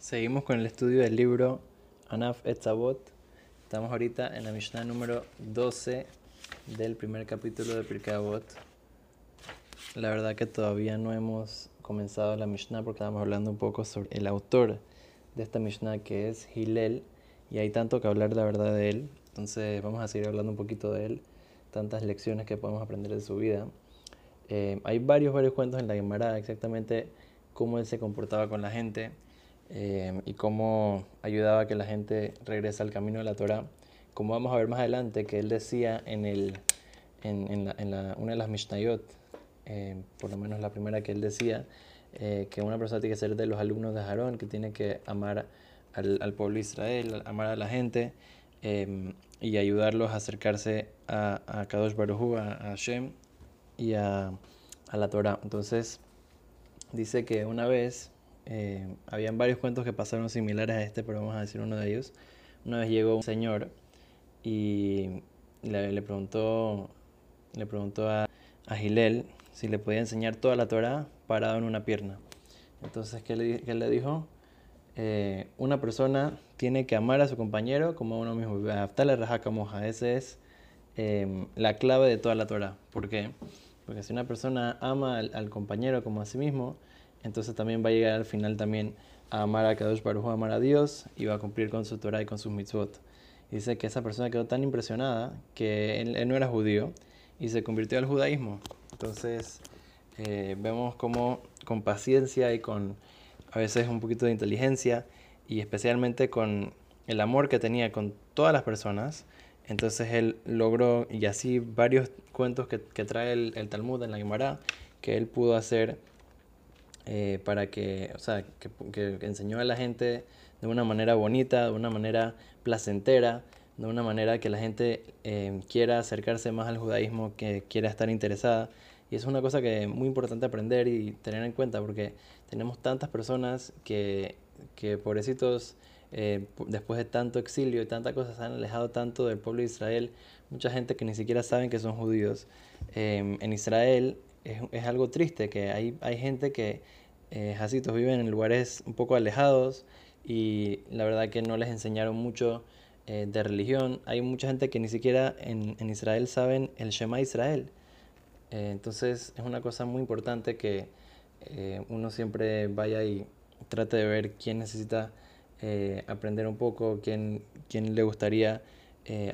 Seguimos con el estudio del libro Anaf Etzavot. Estamos ahorita en la Mishnah número 12 del primer capítulo de Pirkei Avot. La verdad que todavía no hemos comenzado la Mishnah porque estamos hablando un poco sobre el autor de esta Mishnah que es Hillel y hay tanto que hablar la verdad de él. Entonces vamos a seguir hablando un poquito de él, tantas lecciones que podemos aprender de su vida. Eh, hay varios, varios cuentos en la Gemara exactamente cómo él se comportaba con la gente eh, y cómo ayudaba a que la gente regrese al camino de la Torah. Como vamos a ver más adelante, que él decía en, el, en, la, una de las Mishnayot, eh, por lo menos la primera que él decía, eh, que una persona tiene que ser de los alumnos de Aarón, que tiene que amar al, pueblo de Israel, amar a la gente y ayudarlos a acercarse a, a Kadosh Baruj a, a Hashem y a, a la Torah. Entonces, dice que una vez eh, habían varios cuentos que pasaron similares a este, pero vamos a decir uno de ellos. Una vez llegó un señor y le, preguntó, le preguntó a, a Gilel si le podía enseñar toda la Torah parado en una pierna. Entonces, ¿qué le, qué le dijo? Eh, una persona tiene que amar a su compañero como a uno mismo. Esa es eh, la clave de toda la Torah. ¿Por qué? Porque si una persona ama al compañero como a sí mismo, entonces también va a llegar al final también a amar a Kadosh Baruj amar a Dios y va a cumplir con su Torah y con sus mitzvot. dice que esa persona quedó tan impresionada que él, no era judío y se convirtió al judaísmo. Entonces eh, vemos cómo con paciencia y con a veces un poquito de inteligencia y especialmente con el amor que tenía con todas las personas, entonces él logró, y así varios cuentos que, trae el, el Talmud en la Gemara, que él pudo hacer eh, para que, o sea, que, enseñó a la gente de una manera bonita, de una manera placentera, de una manera que la gente eh, quiera acercarse más al judaísmo, que quiera estar interesada. Y es una cosa que es muy importante aprender y tener en cuenta porque tenemos tantas personas que, que pobrecitos, eh, después de tanto exilio y tantas cosas, se han alejado tanto del pueblo de Israel. Mucha gente que ni siquiera saben que son judíos. en Israel es, es, algo triste, que hay, hay gente que, eh, jacitos, viven en lugares un poco alejados y la verdad que no les enseñaron mucho eh, de religión. Hay mucha gente que ni siquiera en, en Israel saben el Shema Israel. Eh, entonces es una cosa muy importante que eh, uno siempre vaya y trate de ver quién necesita aprender un poco, quién, quién le gustaría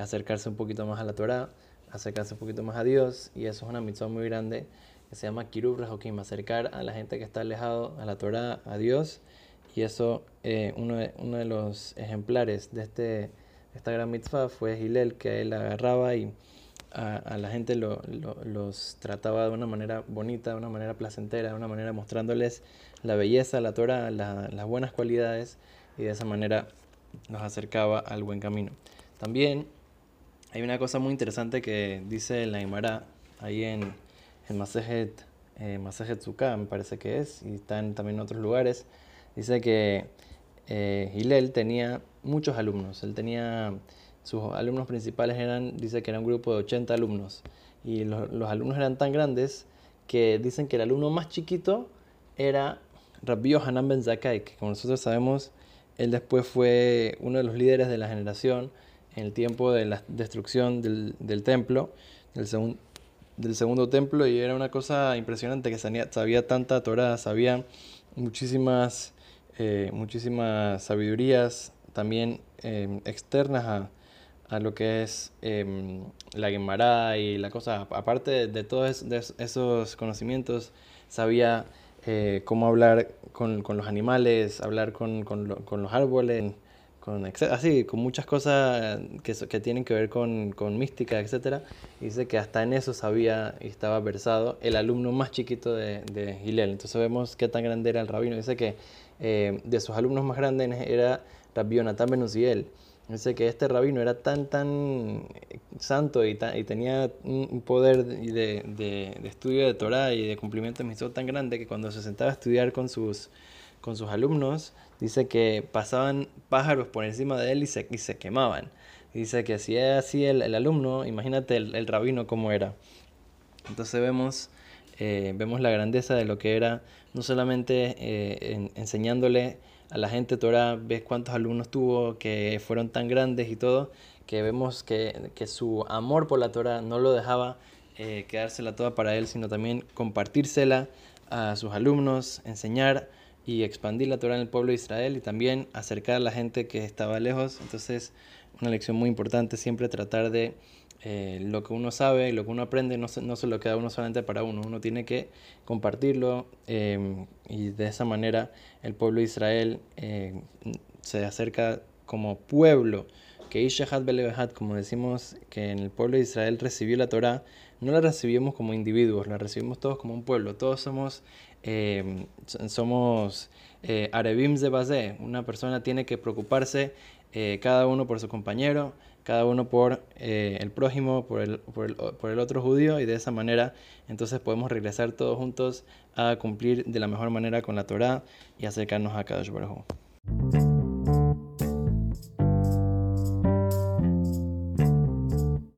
acercarse un poquito más a la Torah, acercarse un poquito más a Dios y eso es una mitzvah muy grande que se llama Kirub Rahokim, acercar a la gente que está alejado a la Torah, a Dios. Y eso, eh, uno, de, uno de los ejemplares de este, esta gran mitzvah fue Hillel, que él agarraba y a, la gente lo, los trataba de una manera bonita, de una manera placentera, de una manera mostrándoles la belleza, la Torah, las buenas cualidades y de esa manera los acercaba al buen camino. También hay una cosa muy interesante que dice la Imara ahí en en Masejet, eh, me parece que es, y está también en otros lugares, dice que eh, Hillel tenía muchos alumnos. Él tenía, sus alumnos principales eran, dice que era un grupo de 80 alumnos. Y los, alumnos eran tan grandes que dicen que el alumno más chiquito era Rabbi Hanan Ben Zakai, que como nosotros sabemos, él después fue uno de los líderes de la generación en el tiempo de la destrucción del, del templo, del, segundo del segundo templo y era una cosa impresionante que sabía, tanta Torah, sabía muchísimas, eh, muchísimas sabidurías también em, externas a, a, lo que es em, la Gemara y la cosa, aparte de, todos esos conocimientos, sabía eh, cómo hablar con, con, los animales, hablar con, con, con los árboles, con, así, con muchas cosas que, tienen que ver con, con mística, etc. dice que hasta en eso sabía y estaba versado el alumno más chiquito de, de. Entonces vemos qué tan grande era el rabino. Dice que eh, de sus alumnos más grandes era Rabbi Yonatan Benuziel. Dice que este rabino era tan, tan santo y, tenía un poder de, de, de, estudio de Torah y de cumplimiento de mitzvot tan grande que cuando se sentaba a estudiar con sus, con sus alumnos, dice que pasaban pájaros por encima de él y se, y se quemaban. Dice que si es así el, el alumno, imagínate el, el, rabino cómo era. Entonces vemos, eh, vemos la grandeza de lo que era, no solamente eh, enseñándole a la gente Torah, ves cuántos alumnos tuvo que fueron tan grandes y todo, que vemos que, que su amor por la Torah no lo dejaba eh, quedársela toda para él, sino también compartírsela a sus alumnos, enseñar y expandir la Torah en el pueblo de Israel y también acercar a la gente que estaba lejos. Entonces, una lección muy importante, siempre tratar de eh, lo que uno sabe, lo que uno aprende, no se, no se lo queda uno solamente para uno, uno tiene que compartirlo eh, y de esa manera el pueblo de Israel eh, se acerca como pueblo, que Ishahat Belebehat, como decimos que en el pueblo de Israel recibió la Torah, no la recibimos como individuos, la recibimos todos como un pueblo, todos somos somos eh, Arebim Zebazé, una persona tiene que preocuparse cada uno por su compañero, cada uno por eh, el prójimo, por el, por, el, por el, otro judío, y de esa manera entonces podemos regresar todos juntos a cumplir de la mejor manera con la Torah y acercarnos a Kadosh Baruj